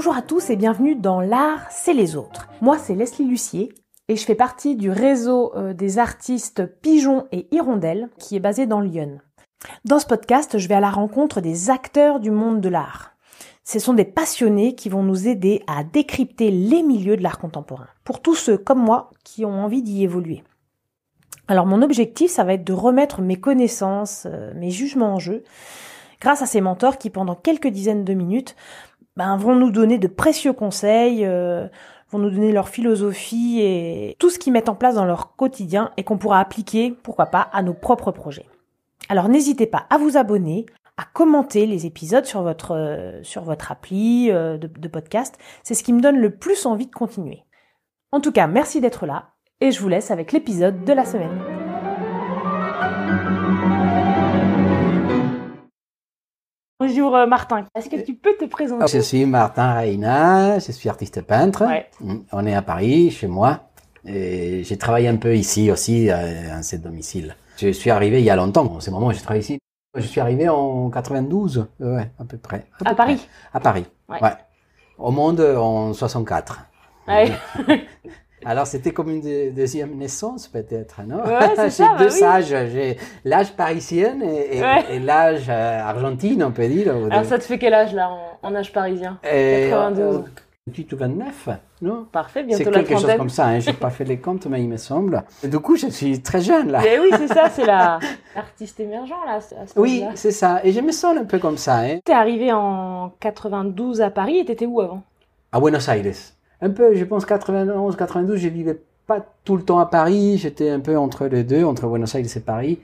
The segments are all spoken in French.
Bonjour à tous et bienvenue dans L'art, c'est les autres. Moi, c'est Leslie Lucier et je fais partie du réseau euh, des artistes Pigeons et Hirondelles qui est basé dans Lyon. Dans ce podcast, je vais à la rencontre des acteurs du monde de l'art. Ce sont des passionnés qui vont nous aider à décrypter les milieux de l'art contemporain, pour tous ceux comme moi qui ont envie d'y évoluer. Alors mon objectif, ça va être de remettre mes connaissances, euh, mes jugements en jeu, grâce à ces mentors qui, pendant quelques dizaines de minutes, ben, vont nous donner de précieux conseils, euh, vont nous donner leur philosophie et tout ce qu'ils mettent en place dans leur quotidien et qu'on pourra appliquer, pourquoi pas, à nos propres projets. Alors n'hésitez pas à vous abonner, à commenter les épisodes sur votre euh, sur votre appli euh, de, de podcast. C'est ce qui me donne le plus envie de continuer. En tout cas, merci d'être là et je vous laisse avec l'épisode de la semaine. Bonjour euh, Martin, est-ce que tu peux te présenter? Je suis Martin Reina, je suis artiste peintre. Ouais. Mm, On est à Paris, chez moi. Et j'ai travaillé un peu ici aussi, euh, à ce domicile. Je suis arrivé il y a longtemps. En ce moment, j'ai travaillé ici. Je suis arrivé en 92, ouais, à peu près. peu À Paris? Près. À Paris, Ouais. ouais. Au monde en 64. Ouais. Alors c'était comme une de- deuxième naissance peut-être, non? Ouais, c'est J'ai ça, bah deux oui. âges, j'ai l'âge parisien et, et- Ouais. et l'âge euh, argentine, on peut dire. Alors ça te fait quel âge là en, en âge parisien? Et, 92. euh, 28 ou 29, non? Parfait, C'est bientôt la quelque chose comme ça, hein. j'ai pas fait les comptes, mais il me semble. Et du coup, je suis très jeune là. Mais oui, c'est ça, c'est la l'artiste émergent là. à ce Oui, c'est ça. Et je me sens un peu comme ça, hein. T'es arrivé en 92 à Paris et t'étais où avant? À Buenos Aires. Un peu, je pense, 91, 92, je vivais pas tout le temps à Paris, j'étais un peu entre les deux, entre Buenos Aires et Paris.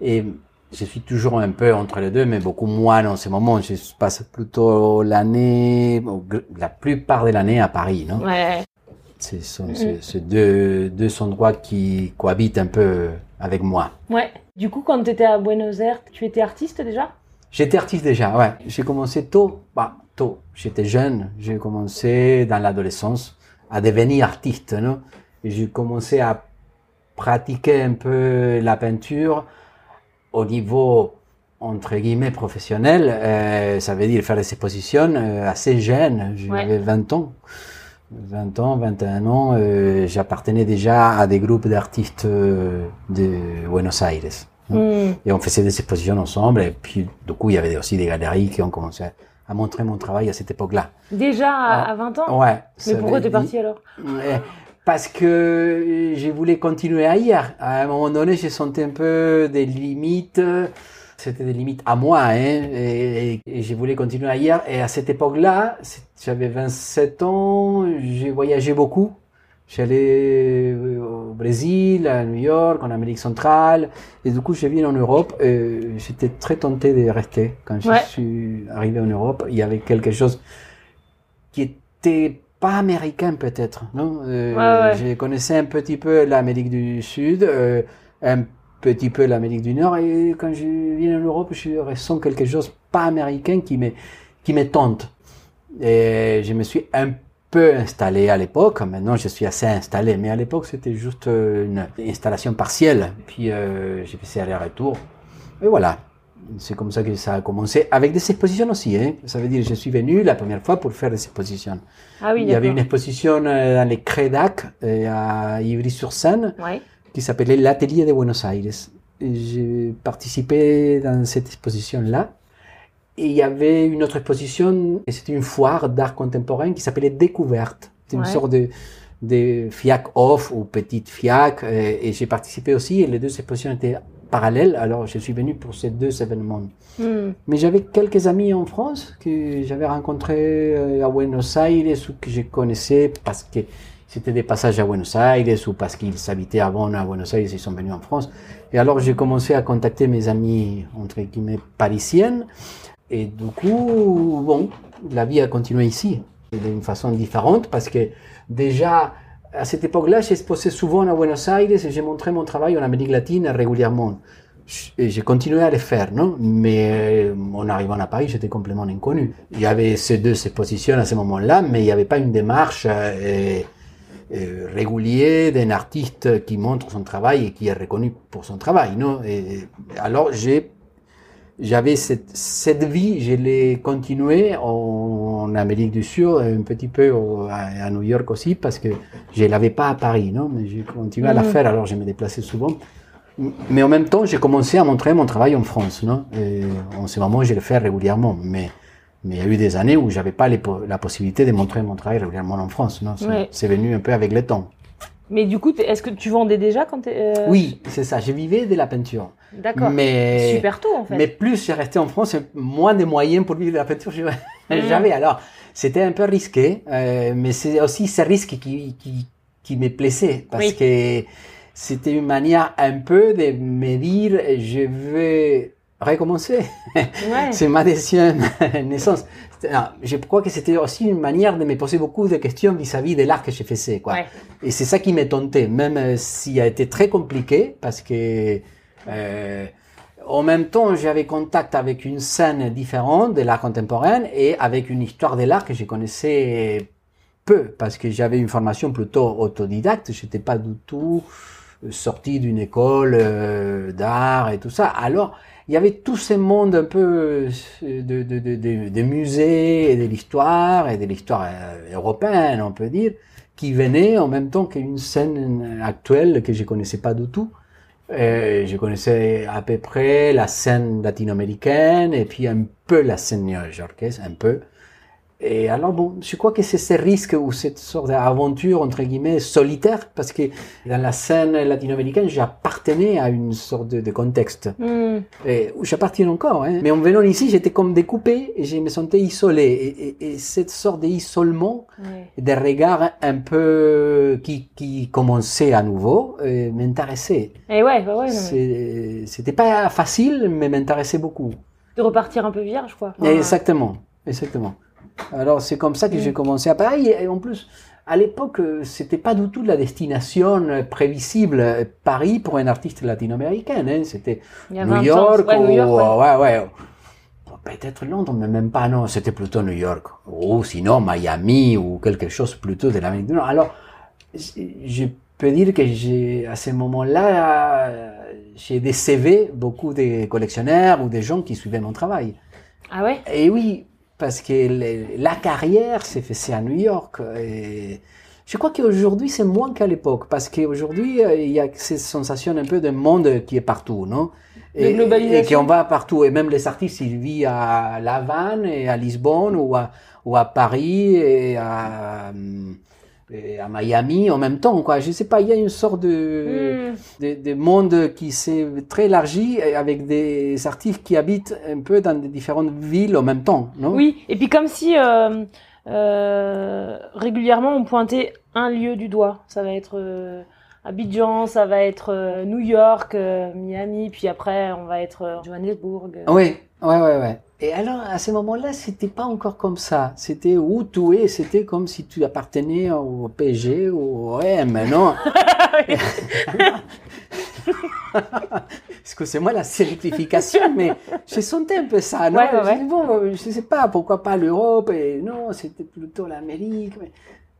Et je suis toujours un peu entre les deux, mais beaucoup moins en ce moment. Je passe plutôt l'année, la plupart de l'année à Paris, non? Ouais. Ce sont Mhm. ces deux, deux endroits qui cohabitent un peu avec moi. Ouais. Du coup, quand t'étais à Buenos Aires, tu étais artiste déjà? J'étais artiste déjà, ouais. J'ai commencé tôt, bah, tôt. J'étais jeune. J'ai commencé dans l'adolescence à devenir artiste, non? J'ai commencé à pratiquer un peu la peinture au niveau, entre guillemets, professionnel. Euh, ça veut dire faire des expositions euh, assez jeune. J'avais 20 ans. 20 ans, 21 ans, euh, j'appartenais déjà à des groupes d'artistes de Buenos Aires. Hmm. Et on faisait des expositions ensemble. Et puis, du coup, il y avait aussi des galeries qui ont commencé à montrer mon travail à cette époque-là. Déjà à, Ah. à 20 ans? Ouais. Mais pourquoi t'es parti alors? Parce que je voulais continuer ailleurs. À un moment donné, j'ai senti un peu des limites. C'était des limites à moi, hein, et, et- je voulais continuer ailleurs. Et à cette époque-là, j'avais 27 ans, j'ai voyagé beaucoup. J'allais au Brésil, à New York, en Amérique centrale, et du coup, je viens en Europe. Et j'étais très tenté de rester. Quand je suis arrivé en Europe, il y avait quelque chose qui était pas américain peut-être, non? Euh, Ouais, ouais. Je connaissais un petit peu l'Amérique du Sud, euh, un petit peu l'Amérique du Nord, et quand je viens en Europe, je ressens quelque chose pas américain qui me qui me tente. Et je me suis un peu installé à l'époque. Maintenant, je suis assez installé, mais à l'époque, c'était juste euh, une installation partielle. Puis euh, j'ai fait aller-retour. Et voilà. C'est comme ça que ça a commencé, avec des expositions aussi. Hein. Ça veut dire, je suis venu la première fois pour faire des expositions. Ah oui, Il y avait une exposition euh, dans les Crédac, euh, à Ivry-sur-Seine, Ouais. qui s'appelait l'Atelier de Buenos Aires. J'ai participé dans cette exposition-là. Et il y avait une autre exposition, et c'était une foire d'art contemporain qui s'appelait Découverte. C'était une Ouais. sorte de, de FIAC off ou petite FIAC. Et, et j'ai participé aussi, et les deux expositions étaient parallèles. Alors je suis venu pour ces deux événements. Hmm. Mais j'avais quelques amis en France que j'avais rencontrés euh, à Buenos Aires ou que je connaissais parce que c'était des passages à Buenos Aires ou parce qu'ils habitaient avant à Buenos Aires ils sont venus en France. Et alors j'ai commencé à contacter mes amis, entre guillemets, parisiennes. Et du coup, bon, la vie a continué ici d'une façon différente parce que déjà, à cette époque-là, j'exposais souvent à Buenos Aires et j'ai montré mon travail en Amérique latine régulièrement. Et j'ai continué à le faire, non? Mais euh, en arrivant à Paris, j'étais complètement inconnu. Il y avait ces deux expositions à ce moment-là, mais il n'y avait pas une démarche euh, euh, régulière d'un artiste qui montre son travail et qui est reconnu pour son travail, non? Alors j'ai j'avais cette, cette vie, je l'ai continuée en, Amérique du Sud, un petit peu à, New York aussi, parce que je l'avais pas à Paris, non, mais j'ai continué à la mm. faire, alors je me déplaçais souvent. Mais en même temps, j'ai commencé à montrer mon travail en France, non Et en ce moment, je le fais régulièrement, mais mais il y a eu des années où j'avais pas la possibilité de montrer mon travail régulièrement en France, non C'est venu un peu avec le temps. Mais du coup, est-ce que tu vendais déjà quand tu euh... Oui, c'est ça. Je vivais de la peinture. D'accord. Mais super tôt en fait. Mais plus j'ai resté en France, moins de moyens pour vivre de la peinture mm. j'avais. Alors, c'était un peu risqué, euh, mais c'est aussi ce risque qui qui qui me plaisait parce que c'était une manière un peu de me dire je veux recommencer. Ouais. c'est ma deuxième naissance. Je crois que c'était aussi une manière de me poser beaucoup de questions vis-à-vis de l'art que je faisais, quoi. Et c'est ça qui m'a tenté, même euh, s'il a été très compliqué, parce que euh, en même temps, j'avais contact avec une scène différente de l'art contemporain et avec une histoire de l'art que je connaissais peu, parce que j'avais une formation plutôt autodidacte. J'étais pas du tout sorti d'une école euh, d'art et tout ça. Alors, il y avait tout ce monde un peu euh, de, musées et de l'histoire et de l'histoire européenne, on peut dire, qui venait en même temps qu'une scène actuelle que je connaissais pas du tout. Et je connaissais à peu près la scène latino-américaine et puis un peu la scène new-yorkaise, un peu. Et alors, bon, je crois que c'est ce risque ou cette sorte d'aventure, entre guillemets, solitaire, parce que dans la scène latino-américaine, j'appartenais à une sorte de, contexte. Mm. Et j'appartiens encore, hein. Mais en venant ici, j'étais comme découpé et je me sentais isolé. Et, et, cette sorte d'isolement, des regards un peu qui, qui commençait à nouveau, euh, m'intéressait. Et ouais, ouais, ouais. C'était pas facile, mais m'intéressait beaucoup. De repartir un peu vierge, quoi. Exactement, exactement. Alors c'est comme ça que j'ai mm. commencé à Paris. Et en plus, à l'époque, c'était pas du tout la destination prévisible Paris pour un artiste latino-américain. Hein. C'était New York, ou ouais, ouais, peut-être Londres, mais même pas. Non, c'était plutôt New York ou sinon Miami ou quelque chose plutôt de l'Amérique du Nord. Alors, je peux dire que j'ai à ce moment-là, j'ai décevé beaucoup de collectionneurs ou des gens qui suivaient mon travail. Ah ouais? Et oui, parce que la carrière s'est faite à New York. Et je crois qu'aujourd'hui, c'est moins qu'à l'époque, parce qu'aujourd'hui, euh, il y a cette sensation un peu de monde qui est partout, non? Et, et qu'on va partout. Et même les artistes, ils vivent à La Havane et à Lisbonne ou à, ou à Paris et à... À Miami en même temps, quoi. Je sais pas, il y a une sorte de, hmm. de, monde qui s'est très élargi avec des artistes qui habitent un peu dans des différentes villes en même temps, non? Oui, et puis comme si euh, euh, régulièrement on pointait un lieu du doigt. Ça va être euh, Abidjan, ça va être euh, New York, euh, Miami, puis après on va être Johannesburg. Oui, ouais, ouais, ouais. Et alors, à ce moment-là, c'était pas encore comme ça. C'était où tu es, c'était comme si tu appartenais au PSG ou au OM, non? Excusez-moi la simplification, mais je sentais un peu ça, non? Je, bon, je sais pas, pourquoi pas l'Europe, et non, c'était plutôt l'Amérique, mais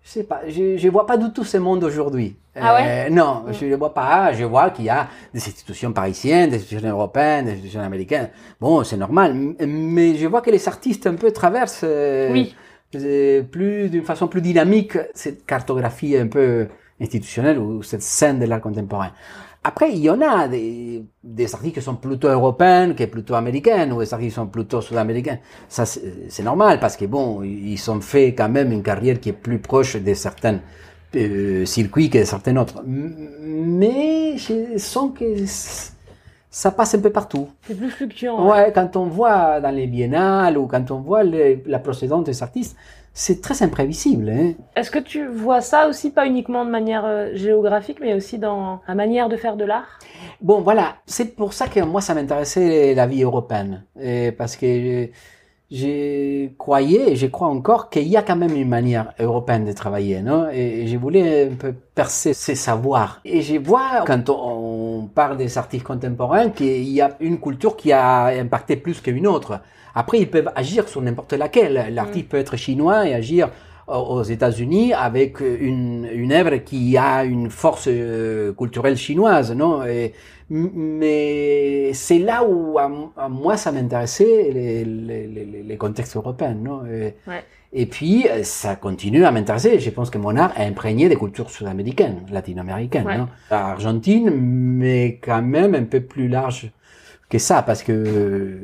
je sais pas, je, je vois pas du tout ce monde aujourd'hui. Ah ouais? Euh, non, je ne vois pas. Je vois qu'il y a des institutions parisiennes, des institutions européennes, des institutions américaines. Bon, c'est normal. Mais je vois que les artistes un peu traversent euh, oui. Euh, plus d'une façon plus dynamique cette cartographie un peu institutionnelle ou cette scène de l'art contemporain. Après, il y en a des, des artistes qui sont plutôt européens que plutôt américains, ou des artistes qui sont plutôt sud-américains. Ça, c'est normal, parce que bon, ils ont fait quand même une carrière qui est plus proche de certains euh, circuits que de certains autres. Mais je sens que ça passe un peu partout. C'est plus fluctuant. Ouais, quand on voit dans les biennales ou quand on voit la procédure des artistes, c'est très imprévisible. Hein. Est-ce que tu vois ça aussi, pas uniquement de manière euh, géographique, mais aussi dans la manière de faire de l'art? Bon, voilà, c'est pour ça que moi, ça m'intéressait la vie européenne. Et parce que je croyais, et je crois encore, qu'il y a quand même une manière européenne de travailler, non? Et je voulais un peu percer ces savoirs. Et je vois, quand on parle des artistes contemporains, qu'il y a une culture qui a impacté plus qu'une autre. Après, ils peuvent agir sur n'importe laquelle. L'artiste mm. peut être chinois et agir aux États-Unis avec une, une œuvre qui a une force euh, culturelle chinoise, non? Et, Mais c'est là où à, moi ça m'intéressait les, les, les, les, contextes européens, non? Et, ouais. et, puis ça continue à m'intéresser. Je pense que mon art est imprégné des cultures sud-américaines, latino-américaines, ouais. non? Argentine, mais quand même un peu plus large que ça, parce que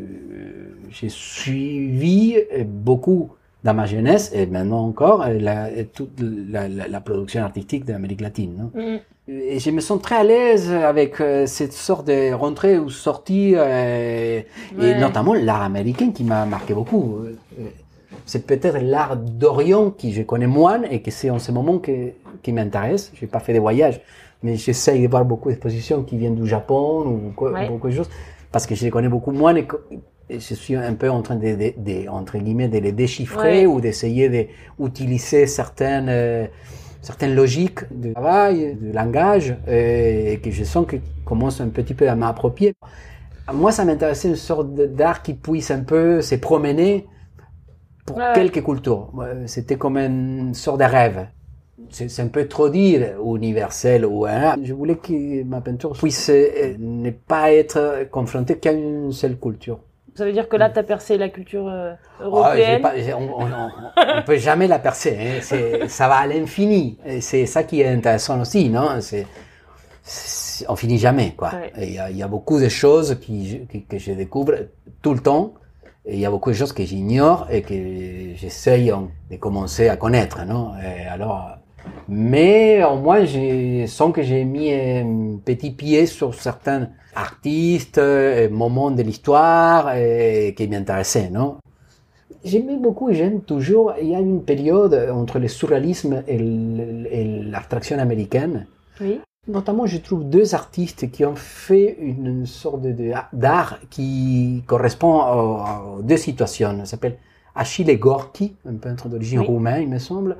j'ai suivi beaucoup dans ma jeunesse et maintenant encore la, toute la, la, la production artistique d'Amérique latine. Non? Mm. Et je me sens très à l'aise avec euh, cette sorte de rentrée ou sortie, euh, ouais. et notamment l'art américain qui m'a marqué beaucoup. Euh, c'est peut-être l'art d'Orient qui je connais moins et que c'est en ce moment que, qui m'intéresse. Je n'ai pas fait des voyages, mais j'essaye de voir beaucoup d'expositions qui viennent du Japon ou quoi, ouais. beaucoup de choses parce que je les connais beaucoup moins et je suis un peu en train de, de, de entre guillemets de les déchiffrer ouais. ou d'essayer d'utiliser certaines euh, certaines logiques de travail, de langage euh, et que je sens que commence un petit peu à m'approprier. Moi, ça m'intéressait une sorte d'art qui puisse un peu se promener pour ouais. quelques cultures. C'était comme une sorte de rêve. C'est un peu trop dire universel ou un. Je voulais que ma peinture puisse euh, ne pas être confrontée qu'à une seule culture. Ça veut dire que là, tu as percé la culture euh, européenne oh, pas, On ne peut jamais la percer. Hein. Ça va à l'infini. C'est ça qui est intéressant aussi, non? On finit jamais, quoi. Il ouais. y, y, a beaucoup de choses qui, qui, que je découvre tout le temps. Et il y a beaucoup de choses que j'ignore et que j'essaye de commencer à connaître, non? Et alors, mais au moins, je sens que j'ai mis un petit pied sur certains artistes, euh, moments de l'histoire euh, qui m'intéressaient, non? J'aimais beaucoup et j'aime toujours, il y a une période entre le surréalisme et l'abstraction américaine. Oui. Notamment, je trouve deux artistes qui ont fait une sorte d'art qui correspond aux, deux situations. Ça s'appelle Achille Gorky, un peintre d'origine oui. roumaine, il me semble,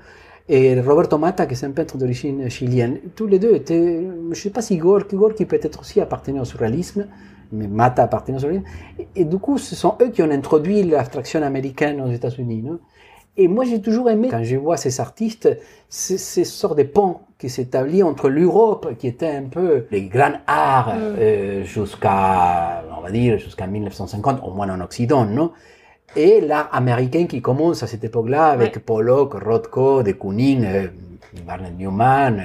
et Roberto Mata, qui est un peintre d'origine chilienne. Tous les deux étaient, je ne sais pas si Gorky, Gorky peut-être aussi appartenait au surréalisme, mais Mata appartenait au surréalisme. Et, et, du coup, ce sont eux qui ont introduit l'abstraction américaine aux États-Unis. Et moi, j'ai toujours aimé, quand je vois ces artistes, ces, ces sortes de ponts qui s'établissent entre l'Europe, qui était un peu les grands arts, mm. euh, jusqu'à, on va dire, jusqu'à 1950, au moins en Occident, non? Et l'art américain qui commence à cette époque-là avec ouais. Pollock, Rothko, de Kooning, euh, Barnett Newman,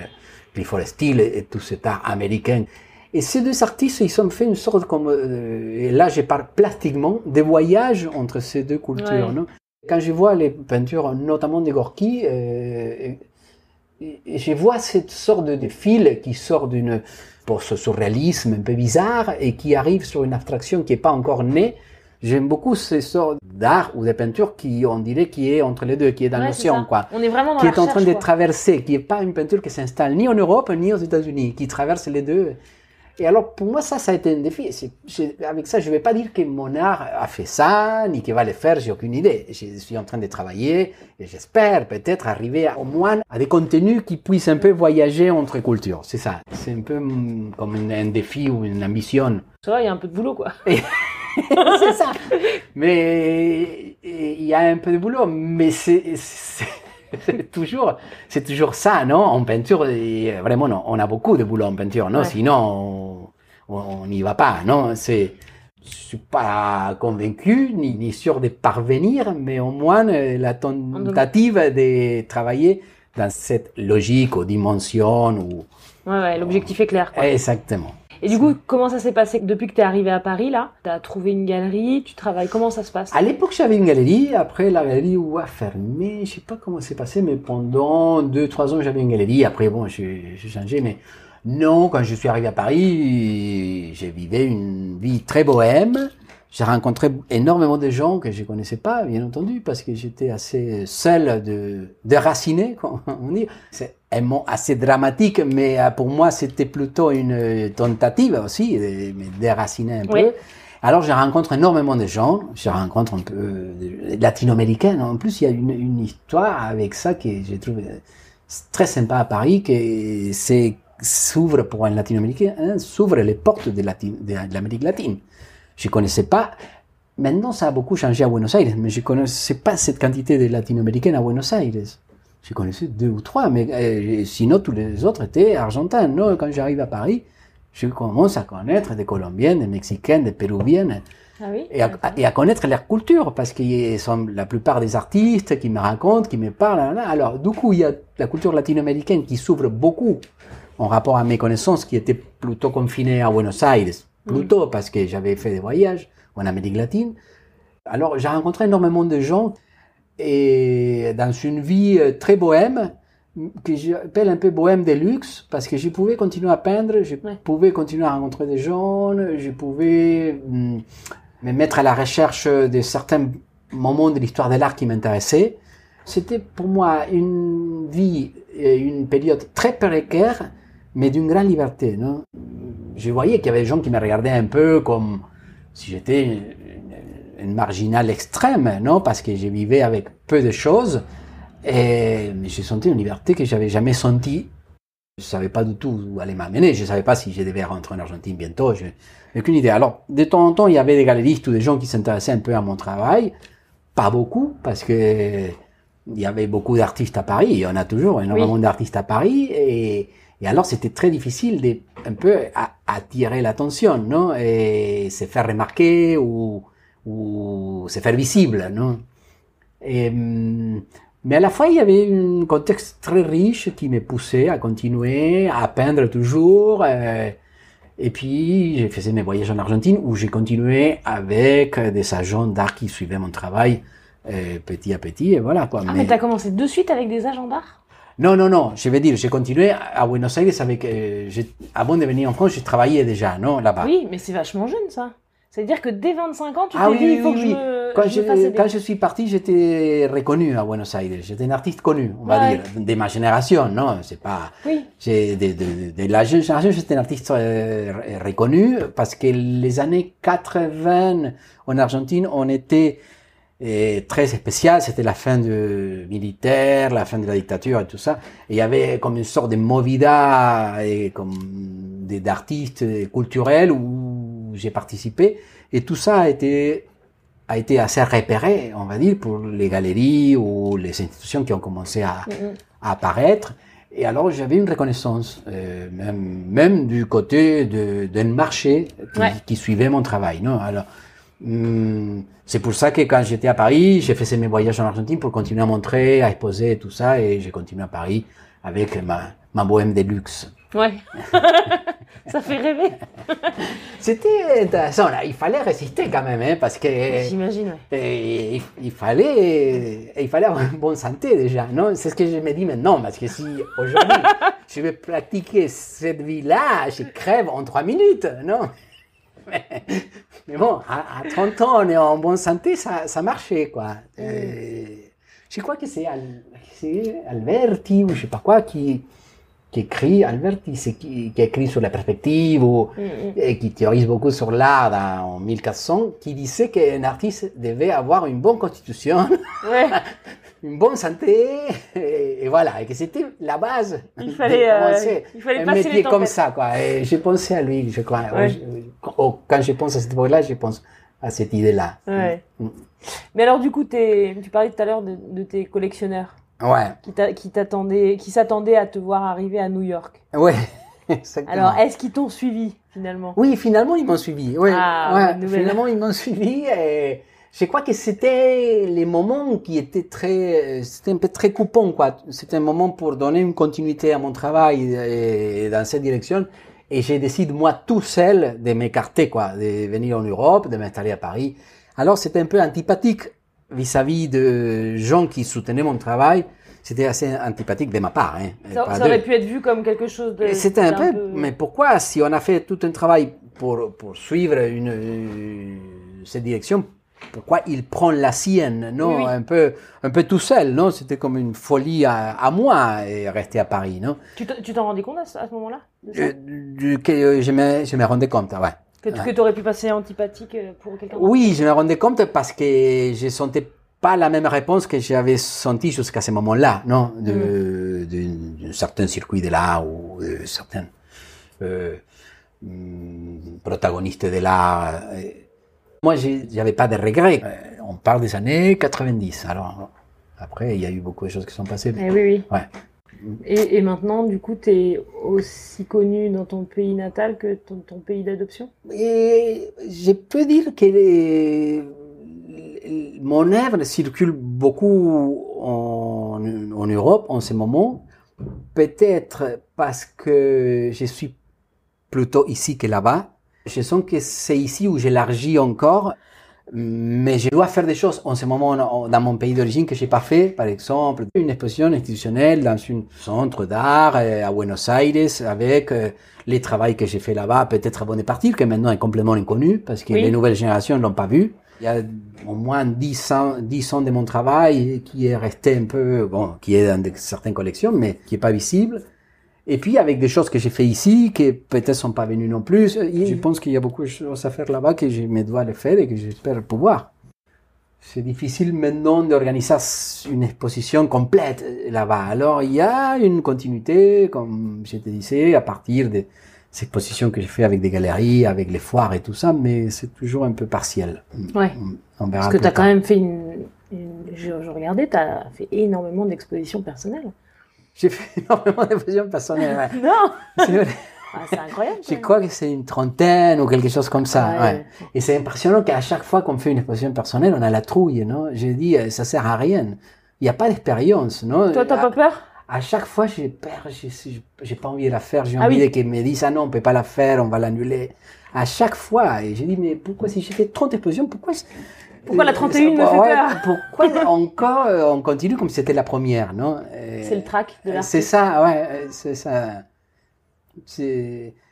Clifford Steele et, et, tout cet art américain. Et ces deux artistes, ils ont fait une sorte comme, euh, et là je parle plastiquement, des voyages entre ces deux cultures. Ouais. Non? Quand je vois les peintures, notamment de Gorky, euh, je vois cette sorte de, fil qui sort d'une post-surréalisme un peu bizarre et qui arrive sur une abstraction qui n'est pas encore née, J'aime beaucoup ces sortes d'art ou de peinture qui, on dirait, qui est entre les deux, qui est dans ouais, l'océan, quoi. On est vraiment dans Qui la est en train de quoi. traverser, qui est pas une peinture qui s'installe ni en Europe, ni aux États-Unis, qui traverse les deux. Et alors, pour moi, ça, ça a été un défi. Avec ça, je ne vais pas dire que mon art a fait ça, ni qu'il va le faire, j'ai aucune idée. Je suis en train de travailler, et j'espère peut-être arriver à, au moins à des contenus qui puissent un peu voyager entre cultures. C'est ça. C'est un peu mm, comme un, un défi ou une ambition. Ça va, il y a un peu de boulot, quoi. c'est ça. Mais il y a un peu de boulot, mais c'est toujours, c'est toujours ça, non En peinture, vraiment, non, on a beaucoup de boulot en peinture, non ouais. Sinon, on n'y va pas, non C'est, je suis pas convaincu ni, ni sûr de parvenir, mais au moins la tentative de travailler dans cette logique ou dimension ou. Ouais, ouais l'objectif est clair. Quoi. Exactement. Et du coup, comment ça s'est passé depuis que tu es arrivé à Paris là? Tu as trouvé une galerie, tu travailles, comment ça se passe? À l'époque, j'avais une galerie, après la galerie a fermé, je sais pas comment c'est passé, mais pendant deux, trois ans, j'avais une galerie, après bon, j'ai changé, mais non, quand je suis arrivé à Paris, j'ai vécu une vie très bohème. J'ai rencontré énormément de gens que je connaissais pas, bien entendu, parce que j'étais assez seul de déraciné, comme on dit. C'est un mot assez dramatique, mais euh, pour moi, c'était plutôt une tentative aussi de me déraciner un oui. peu. Alors, je rencontre énormément de gens, je rencontre un peu de latino-américains. En plus, il y a une, une histoire avec ça que je trouve très sympa à Paris, que c'est s'ouvre pour un latino-américain, hein, s'ouvre les portes de l'Amérique latine. Je connaissais pas. Maintenant, ça a beaucoup changé à Buenos Aires, mais je connaissais pas cette quantité de latino-américains à Buenos Aires. Je connaissais deux ou trois, mais euh, sinon tous les autres étaient argentins. Non, quand j'arrive à Paris, je commence à connaître des Colombiennes, des Mexicaines, des Péruviennes. Ah oui? Et à, et à connaître leur culture, parce qu'ils sont la plupart des artistes qui me racontent, qui me parlent. Alors, du coup, il y a la culture latino-américaine qui s'ouvre beaucoup en rapport à mes connaissances qui étaient plutôt confinées à Buenos Aires, plutôt parce que j'avais fait des voyages en Amérique latine. Alors, j'ai rencontré énormément de gens et dans une vie euh, très bohème, que j'appelle un peu bohème de luxe, parce que je pouvais continuer à peindre, je Ouais. pouvais continuer à rencontrer des gens, je pouvais hum, me mettre à la recherche de certains moments de l'histoire de l'art qui m'intéressaient. C'était pour moi une vie, et une période très précaire, mais d'une grande liberté. Non? Je voyais qu'il y avait des gens qui me regardaient un peu comme si j'étais une, marginale extrême, non Parce que je vivais avec peu de choses, et j'ai senti une liberté que j'avais jamais sentie. Je savais pas du tout où aller m'amener. Je savais pas si je devais rentrer en Argentine bientôt. Je n'ai aucune idée. Alors, de temps en temps, il y avait des galeristes ou des gens qui s'intéressaient un peu à mon travail. Pas beaucoup, parce que il y avait beaucoup d'artistes à Paris. Il y en a toujours énormément d'artistes à Paris. Et, et alors, c'était très difficile de un peu attirer l'attention, non Et se faire remarquer ou, ou se faire visible, non? Et, hum, mais à la fois, il y avait un contexte très riche qui me poussait à continuer, à peindre toujours. euh, et puis, j'ai fait mes voyages en Argentine où j'ai continué avec des agents d'art qui suivaient mon travail euh, petit à petit. Et voilà quoi. Ah, mais t'as commencé de suite avec des agents d'art? Non, non, non, je veux dire, j'ai continué à Buenos Aires avec. euh, avant de venir en France, j'ai travaillé déjà, non, là-bas. Oui, mais c'est vachement jeune ça. C'est-à-dire que dès 25 ans, tu Ah t'es oui, dit, il faut oui, que oui. je me, Quand je quand suis parti, j'étais reconnu à Buenos Aires. J'étais un artiste connu, on va dire, de ma génération, non? C'est pas. Oui, J'ai de, de, de la jeune génération, j'étais un artiste euh, reconnu parce que les années 80 en Argentine, on était euh, très spécial. C'était la fin du militaire, la fin de la dictature et tout ça. Et il y avait comme une sorte de movida et comme des- d'artistes culturels où j'ai participé. Et tout ça a été a été assez repéré, on va dire, pour les galeries ou les institutions qui ont commencé à, à apparaître. Et alors j'avais une reconnaissance, euh, même, même du côté d'un marché qui, Ouais. qui suivait mon travail. Non? Alors, hum, c'est pour ça que quand j'étais à Paris, j'ai fait mes voyages en Argentine pour continuer à montrer, à exposer tout ça, et j'ai continué à Paris avec ma, ma bohème de luxe. Ouais. ça fait rêver. C'était intéressant, là. il fallait résister quand même, hein, parce que J'imagine, ouais. Et il, il fallait, il fallait avoir une bonne santé déjà, non? C'est ce que je me dis maintenant, parce que si aujourd'hui je vais pratiquer cette vie-là, je crève en trois minutes, non? Mais, mais bon, à, à 30 ans, on est en bonne santé, ça, ça marchait, quoi. Euh, je crois que c'est Al- c'est Alberti, ou je sais pas quoi, qui, qui écrit, Alberti, c'est qui, qui écrit sur la perspective, ou, Mhm. et qui théorise beaucoup sur l'art en 1400, qui disait qu'un artiste devait avoir une bonne constitution, Ouais, une bonne santé, et, et voilà, et que c'était la base. il fallait, euh, il fallait un passer métier les comme ça, quoi. Et j'ai pensé à lui, je crois. Ouais. Je- quand- je pense à cette époque-là, je pense à cette idée-là. Ouais. Mm. Mais alors, du coup, tu parlais tout à l'heure de, de tes collectionneurs Ouais, qui t'a- qui s'attendaient à te voir arriver à New York. ouais, exactement. Alors, est-ce qu'ils t'ont suivi finalement? Oui, finalement, ils m'ont suivi. Oui, Ah, ouais, finalement, ils m'ont suivi. Et je crois que c'était les moments qui étaient très, c'était un peu très coupant, quoi. C'était un moment pour donner une continuité à mon travail et dans cette direction. Et j'ai décidé, moi, tout seul, de m'écarter, quoi, de venir en Europe, de m'installer à Paris. Alors, c'était un peu antipathique vis-à-vis de gens qui soutenaient mon travail. C'était assez antipathique de ma part, hein. Ça, Pas ça aurait pu être vu comme quelque chose de. C'était un peu, mais pourquoi, si on a fait tout un travail pour, pour suivre une, euh, cette direction, pourquoi il prend la sienne, non? Oui, oui. Un peu, un peu tout seul, non? C'était comme une folie à, à moi, et rester à Paris, non? Tu t'en rendais compte à ce, moment-là ça? Euh, du- que euh, je me, je me rendais compte, ouais. Que, tu- que t'aurais pu passer antipathique euh, pour quelqu'un Oui, je me rendais compte parce que je sentais pas la même réponse que j'avais senti jusqu'à ce moment-là, non, Mm. de, d'un d'un certain circuit de l'art ou de certains euh, hum, protagonistes de l'art. Euh, Moi, j'avais pas de regrets. On parle des années 90, alors après, il y a eu beaucoup de choses qui sont passées. Eh oui, oui. Ouais. Et, maintenant, du coup, tu es aussi connu dans ton pays natal que ton, pays d'adoption? Et je peux dire que mon œuvre circule beaucoup en Europe en ce moment. Peut-être parce que je suis plutôt ici que là-bas. Je sens que c'est ici où j'élargis encore. Mais je dois faire des choses en ce moment dans mon pays d'origine que j'ai pas fait. Par exemple, une exposition institutionnelle dans un centre d'art à Buenos Aires avec euh, les travaux que j'ai fait là-bas, peut-être avant de partir, que maintenant est complètement inconnu parce que Oui. les nouvelles générations ne l'ont pas vu. Il y a au moins 10 ans, 10 ans de mon travail qui est resté un peu, bon, qui est dans de- certaines collections, mais qui est pas visible. Et puis avec des choses que j'ai fait ici, qui peut-être sont pas venues non plus. Je pense qu'il y a beaucoup de choses à faire là-bas que je me dois les faire et que j'espère pouvoir. C'est difficile maintenant d'organiser une exposition complète là-bas. Alors il y a une continuité, comme je te disais, à partir des expositions que j'ai fait avec des galeries, avec les foires et tout ça, mais c'est toujours un peu partiel. Ouais. On verra. Parce que tu as tard. quand même fait une. une- je, je regardais, tu as fait énormément d'expositions personnelles. J'ai fait énormément d'expositions personnelles. ouais. Non C'est. Ah, incroyable. Je crois que c'est une trentaine ou quelque chose comme ça. Ouais. ouais. Et c'est impressionnant qu'à chaque fois qu'on fait une exposition personnelle, on a la trouille, non? Je dis, euh, ça sert à rien. Il n'y a pas d'expérience, non? Toi, t'as pas peur? à chaque fois, j'ai peur, j'ai j'ai pas envie de la faire, j'ai Ah envie oui. qu'ils me disent, ah non, on peut pas la faire, on va l'annuler. À chaque fois, et j'ai dit, mais pourquoi si j'ai fait 30 expositions, pourquoi Pourquoi la Euh, 31 me fait peur Pourquoi encore euh, on continue comme si c'était la première, non? Euh, C'est le trac de l'artiste. c'est ça, ouais, euh, c'est ça.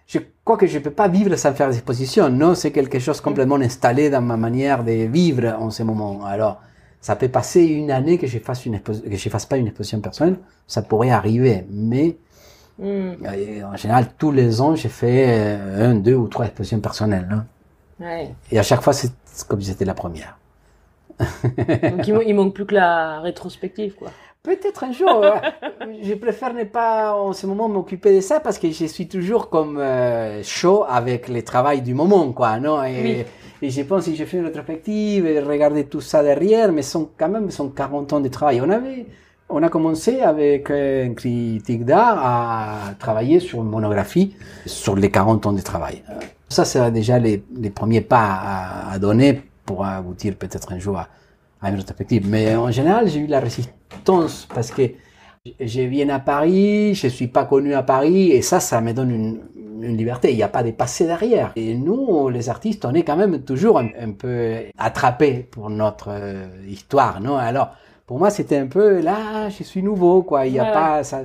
Je crois que je peux pas vivre sans faire des expositions, non? C'est quelque chose complètement installé dans ma manière de vivre en ce moment. Alors, ça peut passer une année que je fasse une que je fasse pas une exposition personnelle, ça pourrait arriver, mais Hmm, euh, en général, tous les ans, j'ai fait euh, un, deux ou trois expositions personnelles, ouais. Et à chaque fois, c'est comme si c'était la première. Donc il, il manque plus que la rétrospective, quoi. Peut-être un jour. ouais. je préfère ne pas en ce moment m'occuper de ça parce que je suis toujours comme euh, chaud avec le travail du moment, quoi, non? Et, Oui. et je pense que j'ai fait une rétrospective et regarder tout ça derrière, mais sont quand même sont 40 ans de travail. On avait, on a commencé avec euh, un critique d'art à travailler sur une monographie sur les 40 ans de travail. Euh, Ça, c'est déjà les, les premiers pas à, à donner pour aboutir peut-être un jour à, à une rétrospective. Mais en général, j'ai eu la résistance parce que je viens à Paris, je suis pas connu à Paris, et ça, ça me donne une, une liberté. Il n'y a pas de passé derrière. Et nous, les artistes, on est quand même toujours un, un peu attrapés pour notre euh, histoire, non? Alors, pour moi, c'était un peu là, je suis nouveau, quoi. Il n'y a Ouais, pas ça.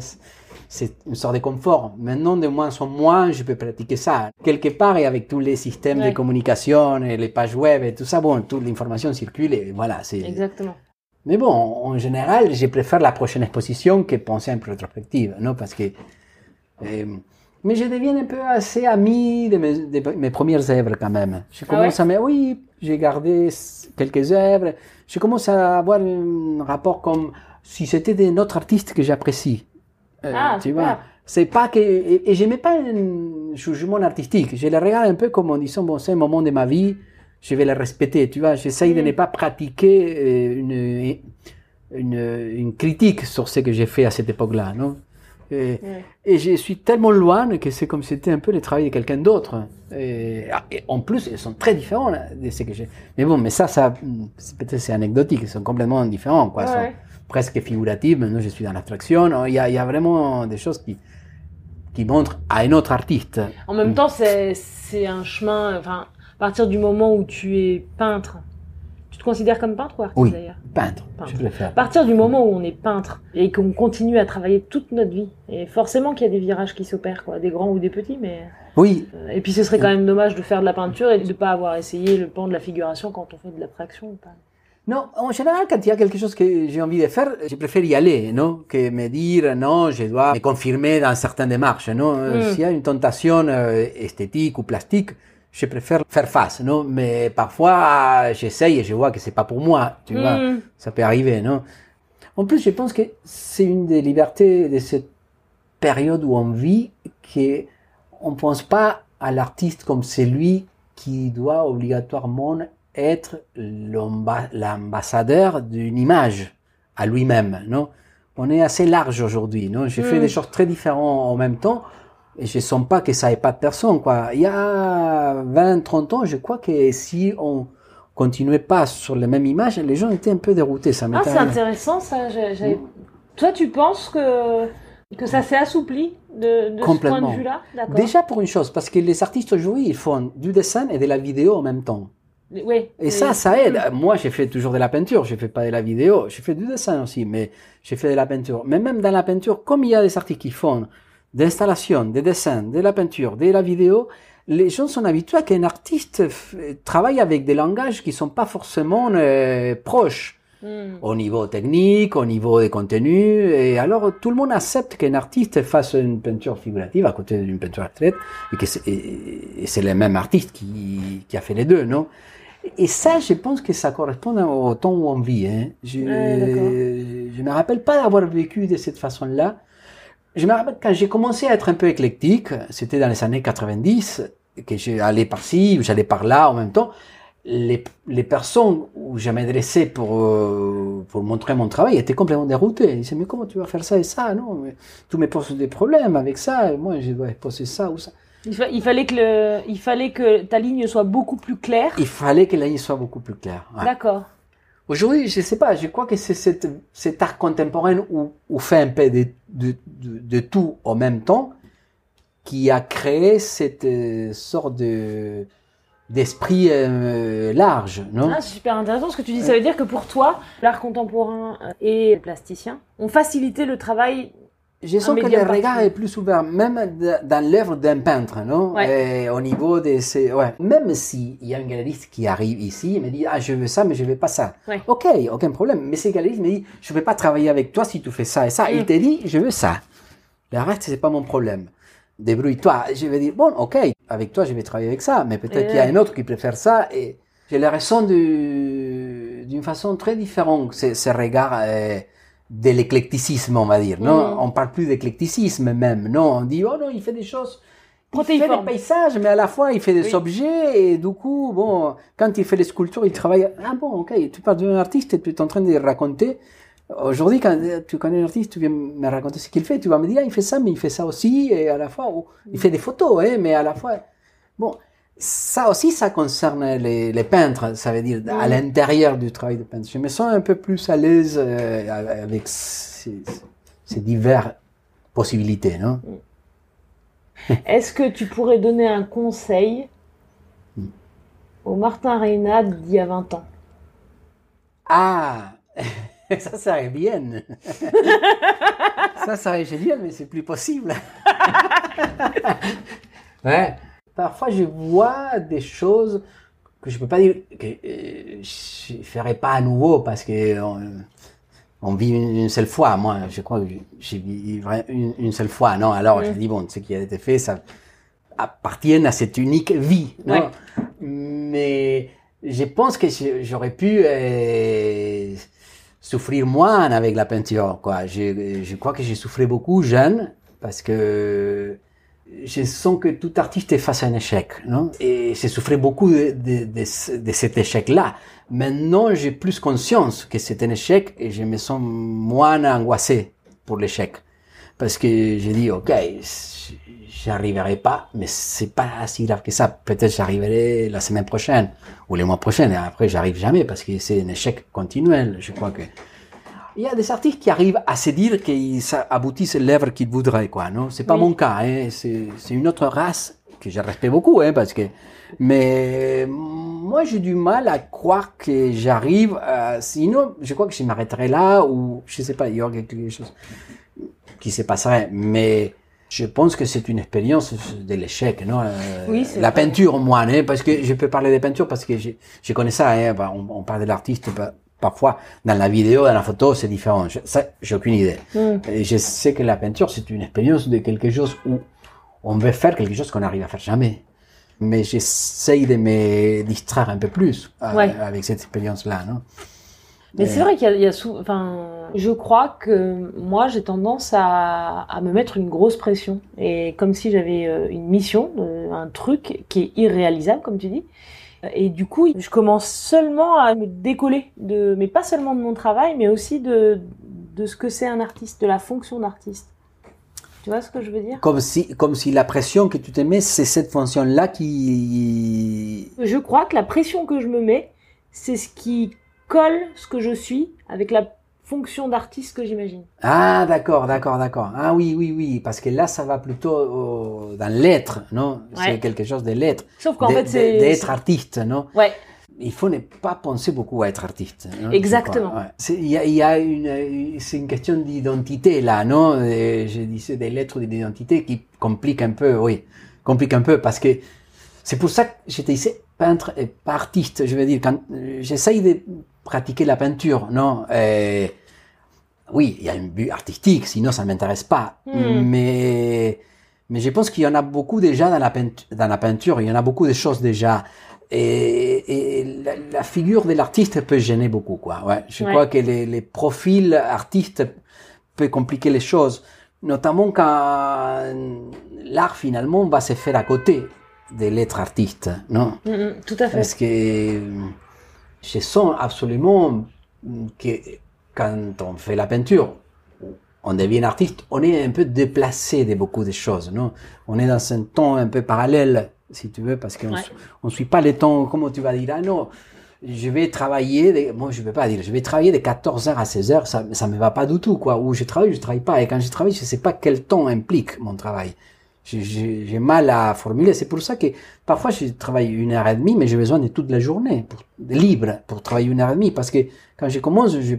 C'est une sorte de confort. Maintenant, de moins en moins, je peux pratiquer ça. Quelque part, et avec tous les systèmes Ouais. de communication, et les pages web et tout ça, bon, toute l'information circule et voilà, c'est. Exactement. Mais bon, en général, je préfère la prochaine exposition que penser une rétrospective, non? Parce que. euh, mais je deviens un peu assez ami de mes, de mes premières œuvres quand même. Je Ah commence à me. Oui, j'ai gardé quelques œuvres. Je commence à avoir un rapport comme si c'était de notre artiste que j'apprécie. Euh, Ah, tu super. vois c'est pas que et, et mets pas un jugement artistique je le regarde un peu comme en disant bon c'est un moment de ma vie je vais le respecter tu vois j'essaye de Mm. ne pas pratiquer euh, une, une une critique sur ce que j'ai fait à cette époque-là non? Et, Ouais. et je suis tellement loin que c'est comme si c'était un peu le travail de quelqu'un d'autre et, et en plus ils sont très différents là, de ce que j'ai mais bon mais ça ça c'est- peut-être c'est anecdotique ils sont complètement différents quoi Ils sont Ouais. presque figurative. Maintenant, je suis dans l'abstraction. Il y a, il y a vraiment des choses qui, qui montrent à un autre artiste. En même temps, c'est c'est un chemin. Enfin, à partir du moment où tu es peintre, tu te considères comme peintre ou artiste Oui. d'ailleurs Peintre, Peintre. je. À partir du moment où on est peintre et qu'on continue à travailler toute notre vie, et forcément qu'il y a des virages qui s'opèrent, quoi, des grands ou des petits, mais Oui, euh, et puis ce serait quand même dommage de faire de la peinture et de pas avoir essayé le pan de la figuration quand on fait de l'abstraction. ou pas. non, en général, quand il y a quelque chose que j'ai envie de faire, je préfère y aller, non Que me dire, non, je dois me confirmer dans certaines démarches, non Euh, Mm. S'il y a une tentation euh, esthétique ou plastique, je préfère faire face, non? Mais parfois, j'essaye et je vois que c'est pas pour moi, tu vois Mm. Ça peut arriver, non? En plus, je pense que c'est une des libertés de cette période où on vit que on pense pas à l'artiste comme celui qui doit obligatoirement être l'amba- l'ambassadeur d'une image. à lui-même, non? On est assez large aujourd'hui, non? J'ai fait Mm. des choses très différentes en même temps et je sens pas que ça ait pas de personne, quoi. Il y a 20, 30 ans, je crois que si on continuait pas sur les mêmes images, les gens étaient un peu déroutés, ça Ah, c'est intéressant ça. j'avais- Toi, tu penses que, que ça s'est assoupli de, de ce point de vue-là? Déjà pour une chose, parce que les artistes aujourd'hui, ils font du dessin et de la vidéo en même temps. Oui. Et ça, ça aide. Moi, j'ai fait toujours de la peinture, je fais pas de la vidéo, j'ai fait du dessin aussi, mais j'ai fait de la peinture. Mais même dans la peinture, comme il y a des artistes qui font des installations, des dessins, de la peinture, de la vidéo, les gens sont habitués à qu'un artiste travaille avec des langages qui sont pas forcément euh, proches Hmm. au niveau technique, au niveau des contenus, et alors tout le monde accepte qu'un artiste fasse une peinture figurative à côté d'une peinture abstraite, et que c'est, le même artiste qui, qui a fait les deux, non? Et ça, je pense que ça correspond au temps où on vit. Hein. Je, Ouais, je me rappelle pas d'avoir vécu de cette façon-là. Je me rappelle quand j'ai commencé à être un peu éclectique, c'était dans les années 90, que j'allais par-ci, j'allais par-là en même temps les, les personnes où je m'adressais pour, euh, pour montrer mon travail étaient complètement déroutées. Ils disaient, mais comment tu vas faire ça et ça Non, mais tu me poses des problèmes avec ça, et moi je dois poser ça ou ça. Il, fa- il fallait que le, il fallait que ta ligne soit beaucoup plus claire. Il fallait que la ligne soit beaucoup plus claire. ouais. D'accord. Aujourd'hui, je sais pas, je crois que c'est cet, art contemporain où, fait un peu de tout en même temps qui a créé cette euh, sorte de d'esprit euh, large, non? Ah, c'est super intéressant ce que tu dis. Ça veut dire que pour toi, l'art contemporain et les plasticiens ont facilité le travail. Je sens que le regard est plus ouvert, même dans l'œuvre d'un peintre, non? Ouais. Et Au niveau de ces... Ouais. Même s'il y a un galeriste qui arrive ici et me dit « Ah, je veux ça, mais je veux pas ça Ouais. Ok, aucun problème. Mais ce galeriste me dit « Je veux pas travailler avec toi si tu fais ça et ça. Mm. Il te dit « Je veux ça. » Le reste, c'est pas mon problème. Débrouille-toi. Je vais dire « Bon, ok, avec toi, je vais travailler avec ça, mais peut-être qu'il y a un autre qui préfère ça. » Et je le ressens du- d'une façon très différente, ce, ce regard... euh, de l'éclecticisme, on va dire. Non, Mm. on parle plus d'éclecticisme même. Non, on dit oh non, il fait des choses. Il fait des paysages, mais à la fois il fait des Oui. objets et du coup, bon, quand il fait les sculptures, il travaille. Ah bon, ok, tu parles d'un artiste et tu es en train de raconter. Aujourd'hui, quand tu connais un artiste, tu viens me raconter ce qu'il fait, tu vas me dire, ah, il fait ça, mais il fait ça aussi, et à la fois, oh, il fait des photos, hein, mais à la fois, bon, ça aussi, ça concerne les, les peintres, ça veut dire à l'intérieur du travail de peintre. Je me sens un peu plus à l'aise euh, avec ces, ces diverses possibilités, non Est-ce que tu pourrais donner un conseil Hmm. au Martin Reynad d'il y a 20 ans? Ah, ça serait bien. ça serait génial, mais c'est plus possible. ouais. Parfois, je vois des choses que je peux pas dire que euh, je ferai pas à nouveau parce que on, on vit une, seule fois. Moi, je crois que j'ai vécu une, une seule fois. Non, alors Mm. je dis bon, ce qui a été fait, ça appartient à cette unique vie. Non? Mais je pense que j'aurais pu euh, souffrir moins avec la peinture. Quoi. Je, je crois que j'ai souffert beaucoup jeune parce que je sens que tout artiste est face à un échec. Non? Et j'ai souffert beaucoup de, de, de, de cet échec-là. Maintenant, j'ai plus conscience que c'est un échec et je me sens moins angoissé pour l'échec. Parce que j'ai dit, OK, j'arriverai pas, mais c'est pas si grave que ça. Peut-être j'arriverai la semaine prochaine ou les mois prochains et après j'arrive jamais parce que c'est un échec continuel. Je crois que il y a des artistes qui arrivent à se dire qu'ils aboutissent l'œuvre qu'ils voudraient, quoi, non? C'est pas Oui. mon cas, hein. C'est, une autre race que je respecte beaucoup, hein, parce que, mais moi, j'ai du mal à croire que j'arrive à, sinon, je crois que je m'arrêterai là ou, je sais pas, il y aura quelque chose qui se passerait, mais je pense que c'est une expérience de l'échec, non? Euh, Oui, c'est la vrai. peinture, moi, hein, parce que je peux parler de peinture parce que je, je connais ça, hein, bah, on, on parle de l'artiste, bah, parfois, dans la vidéo, dans la photo, c'est différent. Je- ça, j'ai aucune idée. Et je sais que la peinture, c'est une expérience de quelque chose où on veut faire quelque chose qu'on n'arrive à faire jamais. Mais j'essaye de me distraire un peu plus euh, Ouais. avec cette expérience-là, non? Mais Et- c'est vrai qu'il y a, il y a sou- enfin, je crois que moi j'ai tendance à, à me mettre une grosse pression et comme si j'avais euh, une mission, euh, un truc qui est irréalisable comme tu dis. Et du coup, je commence seulement à me décoller de, mais pas seulement de mon travail, mais aussi de, de ce que c'est un artiste, de la fonction d'artiste. Tu vois ce que je veux dire? Comme si, comme si la pression que tu te mets, c'est cette fonction-là qui... Je crois que la pression que je me mets, c'est ce qui colle ce que je suis avec la fonction d'artiste que j'imagine. Ah, d'accord, d'accord, d'accord. Ah oui, oui, oui, parce que là, ça va plutôt dans l'être, non? C'est quelque chose de l'être. Sauf qu'en fait, c'est... D'être artiste, non? Ouais. Il faut ne pas penser beaucoup à être artiste. Exactement. Il y a, y a une, c'est une question d'identité là, non? Je disais des lettres d'identité qui compliquent un peu, oui, compliquent un peu parce que c'est pour ça que j'étais ici peintre et pas artiste. Je veux dire, quand j'essaye de pratiquer la peinture, non? Et, Oui, il y a un but artistique, sinon ça m'intéresse pas. Hmm. Mais mais je pense qu'il y en a beaucoup déjà dans la peinture. Dans la peinture, il y en a beaucoup de choses déjà. Et, la, figure de l'artiste peut gêner beaucoup, quoi. Ouais, je crois que les, les, profils artistes peuvent compliquer les choses, notamment quand l'art finalement va se faire à côté de l'être artiste, non? Mm, mm, Tout à fait. Parce que je sens absolument que quand on fait la peinture, on devient artiste, on est un peu déplacé de beaucoup de choses, non? On est dans un temps un peu parallèle si tu veux, parce qu'on ne suit pas les temps, comment tu vas dire, ah non, je vais travailler, moi je ne vais pas dire, je vais travailler de 14h à 16h, ça ne me va pas du tout, quoi. Ou je travaille, je ne travaille pas. Et quand je travaille, je ne sais pas quel temps implique mon travail. J'ai mal à formuler. C'est pour ça que parfois je travaille une heure et demie, mais j'ai besoin de toute la journée pour, libre pour travailler une heure et demie. Parce que quand je commence, je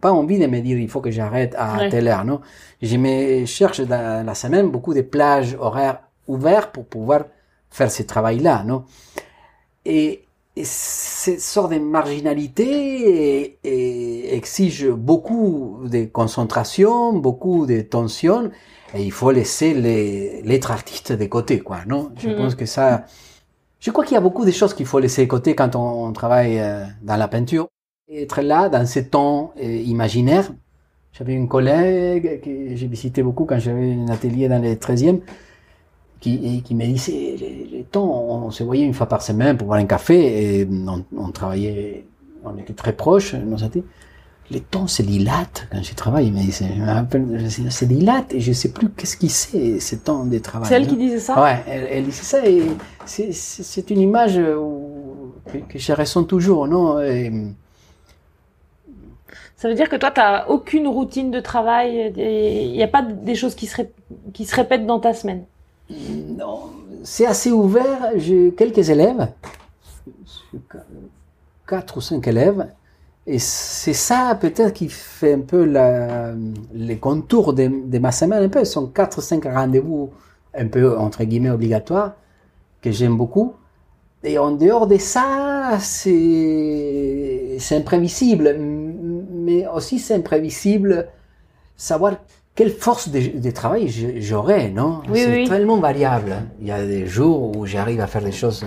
pas envie de me dire il faut que j'arrête à telle heure. Non, je me cherche dans la semaine beaucoup de plages horaires ouvertes pour pouvoir faire ce travail-là, non? Et, cette sorte de marginalité exige beaucoup de concentration, beaucoup de tension, et il faut laisser l'être artiste de côté, quoi, non? Je mm-hmm. pense que ça... Je crois qu'il y a beaucoup de choses qu'il faut laisser de côté quand on, travaille euh, dans la peinture. Être là, dans ce temps euh, imaginaire. J'avais une collègue que j'ai visité beaucoup quand j'avais un atelier dans le 13e, qui, qui me disait, les, temps, on se voyait une fois par semaine pour boire un café et on, travaillait, on était très proches, nos Les temps se dilatent quand je travaille, mais se dilate et je sais plus qu'est-ce qui c'est, ce temps de travail. C'est elle qui disait ça? Ouais, elle, disait ça et c'est une image que, que, je ressens toujours, non? ça veut dire que toi, tu n'as aucune routine de travail, il n'y a pas des choses qui se, qui se répètent dans ta semaine? Non, c'est assez ouvert. J'ai quelques élèves, quatre ou cinq élèves, et c'est ça peut-être qui fait un peu la, les contours de, de, ma semaine. Un peu, ce sont quatre ou cinq rendez-vous un peu entre guillemets obligatoires que j'aime beaucoup. Et en dehors de ça, c'est imprévisible, mais aussi c'est imprévisible savoir quelle force de, travail j'aurais, non? C'est tellement variable. Il y a des jours où j'arrive à faire des choses.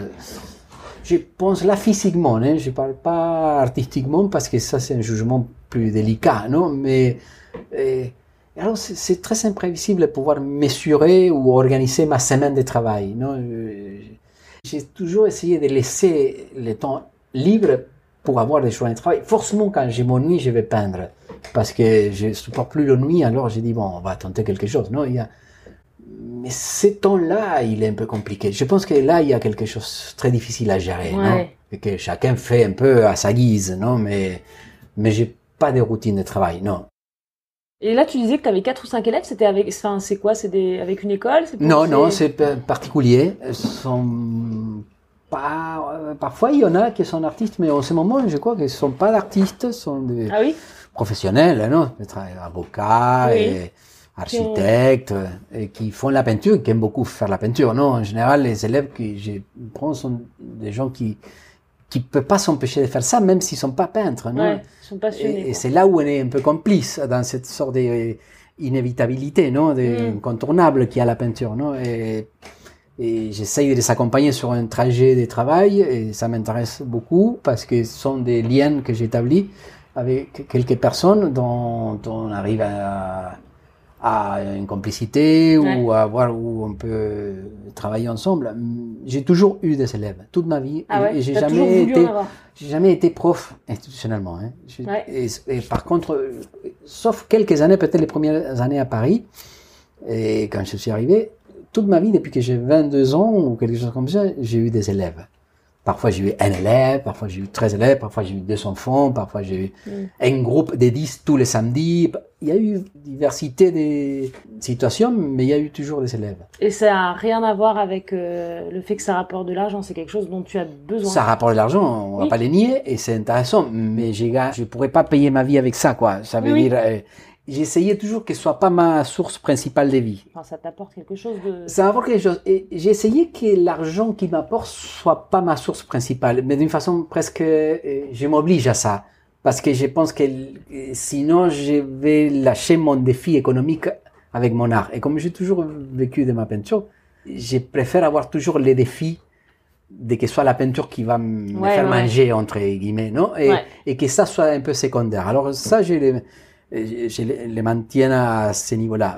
Je pense là physiquement, hein, je parle pas artistiquement parce que ça c'est un jugement plus délicat, non Mais euh, alors c'est très imprévisible de pouvoir mesurer ou organiser ma semaine de travail, non J'ai toujours essayé de laisser le temps libre pour avoir des journées de travail. Forcément, quand j'ai mon nuit, je vais peindre parce que je supporte plus la nuit, alors j'ai dit, bon, on va tenter quelque chose. Non, il y a... Mais ce temps-là, il est un peu compliqué. Je pense que là, il y a quelque chose de très difficile à gérer, non Et que chacun fait un peu à sa guise, non Mais, mais j'ai pas de routine de travail, non. Et là, tu disais que tu avais quatre ou cinq élèves. C'était avec, enfin, c'est quoi? C'est des, avec une école? Non, non, c'est particulier. Sont pas, euh, parfois, il y en a qui sont artistes, mais en ce moment, je crois qu'ils ne sont pas d'artistes, sont des, ah oui? professionnels, non? Avocats et architectes, et qui font la peinture, qui aiment beaucoup faire la peinture. Non, en général, les élèves que je prends sont des gens qui qui peuvent pas s'empêcher de faire ça, même s'ils sont pas peintres. Non? Ouais, sont passionnés. Et, c'est là où on est un peu complice dans cette sorte d'inévitabilité, non, de, mm. incontournable qu'il y a la peinture, non? Et, et j'essaye de les accompagner sur un trajet de travail et ça m'intéresse beaucoup parce que ce sont des liens que j'établis avec quelques personnes dont, on arrive à, à une complicité ou à voir où on peut travailler ensemble. J'ai toujours eu des élèves toute ma vie Ah ouais, et j'ai jamais été en avoir? j'ai jamais été prof institutionnellement. Hein. Ouais. et, et par contre, sauf quelques années, peut-être les premières années à Paris, et quand je suis arrivé, toute ma vie, depuis que j'ai 22 ans ou quelque chose comme ça, j'ai eu des élèves. Parfois j'ai eu un élève, parfois j'ai eu 13 élèves, parfois j'ai eu deux enfants, parfois j'ai eu Mm. un groupe de 10 tous les samedis. Il y a eu diversité des situations, mais il y a eu toujours des élèves. Et ça a rien à voir avec euh, le fait que ça rapporte de l'argent, c'est quelque chose dont tu as besoin. Ça rapporte de l'argent, on va Oui. pas les nier, et c'est intéressant, mais je pourrais pas payer ma vie avec ça, quoi. Ça veut Oui. dire, euh, j'essayais toujours que ce soit pas ma source principale de vie. Enfin, ça t'apporte quelque chose de... Ça m'apporte quelque chose. Et essayé que l'argent qui m'apporte soit pas ma source principale, mais d'une façon presque, euh, je m'oblige à ça. Parce que je pense que sinon, je vais lâcher mon défi économique avec mon art. Et comme j'ai toujours vécu de ma peinture, je préfère avoir toujours les défis de que ce soit la peinture qui va me Ouais, faire ouais, manger, entre guillemets, non? Et, Ouais. et que ça soit un peu secondaire. Alors ça, je les, je les maintiens à ce niveau-là.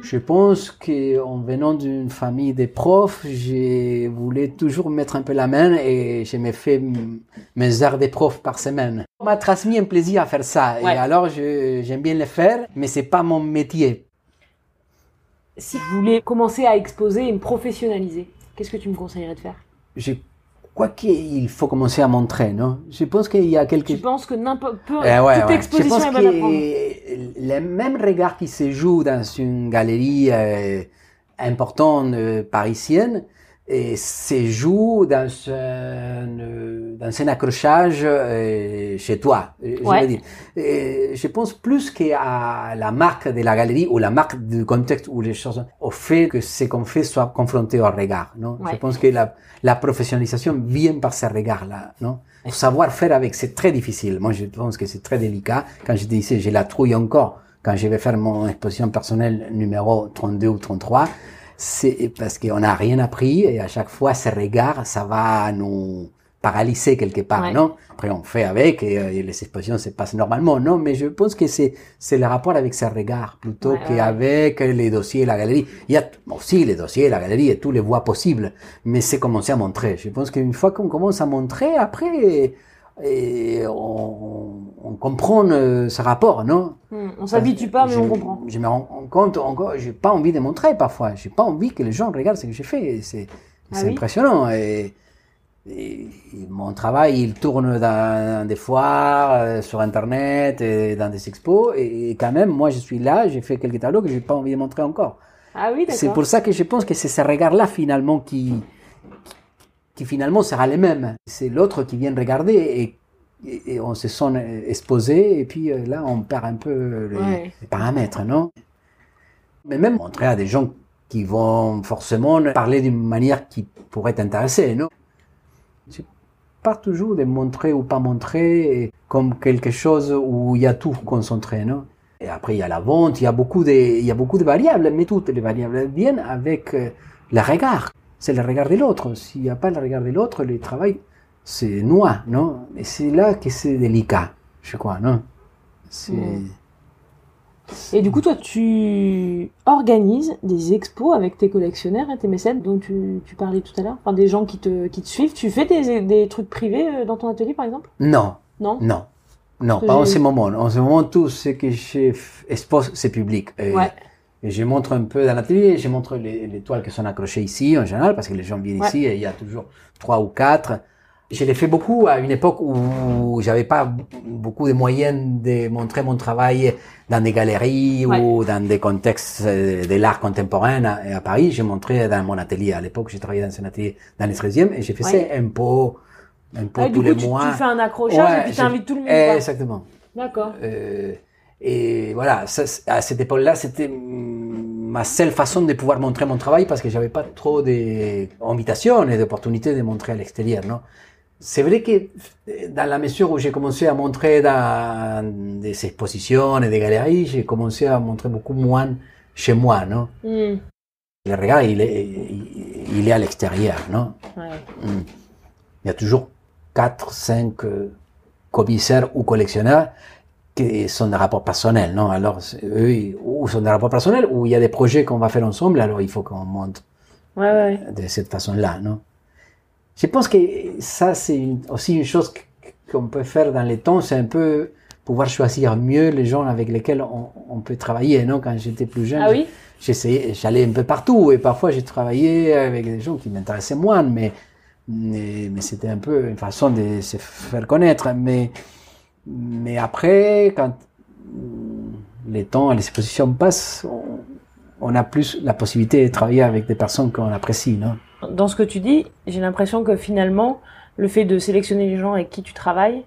Je pense qu'en venant d'une famille de profs, je voulais toujours mettre un peu la main et je me fait m- mes heures de prof par semaine. On m'a transmis un plaisir à faire ça. Ouais. Et alors, j'aime bien le faire, mais c'est pas mon métier. Si tu voulais commencer à exposer et me professionnaliser, qu'est-ce que tu me conseillerais de faire? Je crois qu'il faut commencer à montrer, non? Je pense qu'il y a quelque Tu penses que n'importe peu, Eh ouais, toute ouais. exposition Je est pense bonne à prendre que le même regard qui se joue dans une galerie euh, importante euh, parisienne et se joue dans un, dans un accrochage euh, chez toi. Je, Ouais. veux dire. Et je pense plus qu'à la marque de la galerie ou la marque du contexte ou les choses, au fait que ce qu'on fait soit confronté au regard. Non? Ouais. Je pense que la, la professionnalisation vient par ce regard-là. Non? Savoir faire avec, c'est très difficile. Moi, je pense que c'est très délicat. Quand je disais, j'ai la trouille encore, quand je vais faire mon exposition personnelle numéro 32 ou 33, c'est parce qu'on n'a rien appris et à chaque fois, ce regard, ça va nous paralyser quelque part, Ouais. non? Après, on fait avec et, euh, et les expositions se passent normalement, non? Mais je pense que c'est c'est le rapport avec ce regard plutôt Ouais, qu'avec les dossiers et la galerie. Il y a aussi les dossiers, la galerie et tous les voies possibles, mais c'est commencer à montrer. Je pense qu'une fois qu'on commence à montrer, après, et on, on comprend euh, ce rapport, non? Hmm, On s'habitue pas, mais je, on comprend. Je me rends compte encore, j'ai pas envie de montrer parfois. J'ai pas envie que les gens regardent ce que j'ai fait. C'est Ah oui? impressionnant. Et, mon travail, il tourne dans des foires, euh, sur Internet, et dans des expos. Et, et quand même, moi, je suis là, j'ai fait quelques tableaux que j'ai pas envie de montrer encore. Ah oui, C'est pour ça que je pense que c'est ce regard-là finalement qui, qui finalement sera le même. C'est l'autre qui vient regarder et, on se sent exposé et puis euh, là on perd un peu les, Ouais. les paramètres, non? Mais même montrer à des gens qui vont forcément parler d'une manière qui pourrait t'intéresser, non? C'est pas toujours de montrer ou pas montrer comme quelque chose où il y a tout concentré, non? Et après, il y a la vente, il y a beaucoup de, il y a beaucoup de variables, mais toutes les variables viennent avec euh, le regard. C'est le regard de l'autre. S'il n'y a pas le regard de l'autre, le travail, c'est noir, non? Et c'est là que c'est délicat, je crois, non? Et du coup, toi, tu organises des expos avec tes collectionneurs et tes mécènes dont tu, tu parlais tout à l'heure? Enfin, des gens qui te, qui te suivent. Tu fais des, des trucs privés euh, dans ton atelier, par exemple? Non, Non? Non. Non, pas en ce moment. En ce moment, tout ce que j'expose, c'est public. Ouais. Et je montre un peu dans l'atelier, je montre les, les toiles qui sont accrochées ici, en général, parce que les gens viennent Ouais. ici et il y a toujours trois ou quatre. Je l'ai fait beaucoup à une époque où j'avais pas beaucoup de moyens de montrer mon travail dans des galeries Ouais. ou dans des contextes euh, de l'art contemporain à, à Paris. Je montrais dans mon atelier. À l'époque, j'ai travaillé dans un atelier dans les 13e et je faisais un pot, un pot Ah, tous Du coup, les tu, mois. tu fais un accrochage Ouais, et puis t'invites tout le monde. Exactement. D'accord. Euh, et voilà, ça, à cette époque-là, c'était ma seule façon de pouvoir montrer mon travail parce que j'avais pas trop d'invitations et d'opportunités de montrer à l'extérieur, non? C'est vrai que dans la mesure où j'ai commencé à montrer dans des expositions et des galeries, j'ai commencé à montrer beaucoup moins chez moi, non? Hmm, Le regard, il est, il est à l'extérieur, non? ouais. Mm. Il y a toujours quatre, cinq euh, commissaires ou collectionneurs qui sont des rapports personnels, non? Alors, eux, ou sont des rapports personnels, ou il y a des projets qu'on va faire ensemble, alors il faut qu'on monte Ouais, ouais. de cette façon-là, non? Je pense que ça, c'est une- aussi une chose que- qu'on peut faire dans les temps, c'est un peu pouvoir choisir mieux les gens avec lesquels on, on peut travailler, non? Quand j'étais plus jeune, Ah oui? j'essayais, j'allais un peu partout, et parfois j'ai travaillé avec des gens qui m'intéressaient moins, mais, mais, mais c'était un peu une façon de se faire connaître. Mais, mais après, quand les temps et les expositions passent, on, on a plus la possibilité de travailler avec des personnes qu'on apprécie, non? Dans ce que tu dis, j'ai l'impression que finalement, le fait de sélectionner les gens avec qui tu travailles,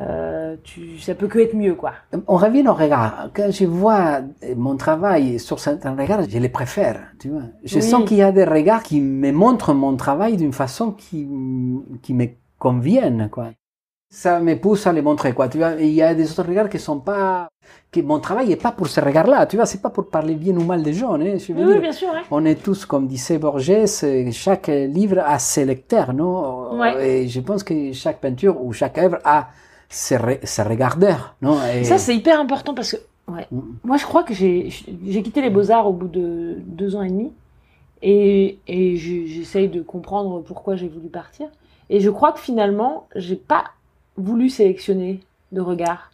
euh, tu, ça peut que être mieux, quoi. On revient au regard. Quand je vois mon travail sur certains regards, je les préfère, tu vois. Je Oui. sens qu'il y a des regards qui me montrent mon travail d'une façon qui, qui me conviennent, quoi. Ça me pousse à les montrer, quoi. Tu vois, il y a des autres regards qui sont pas, que mon travail est pas pour ces regards-là, tu vois. C'est pas pour parler bien ou mal des gens, hein. Je veux Oui, bien sûr, ouais. on est tous, comme disait Borges, euh, chaque livre a ses lecteurs, non? Ouais. Et je pense que chaque peinture ou chaque œuvre a ses, re- ses regardeurs, non? Et- Ça, c'est hyper important parce que, ouais. Mm. Moi, je crois que j'ai j'ai quitté les Beaux-Arts au bout de deux ans et demi. Et, et je- j'essaye de comprendre pourquoi j'ai voulu partir. Et je crois que finalement, j'ai pas voulu sélectionner de regard.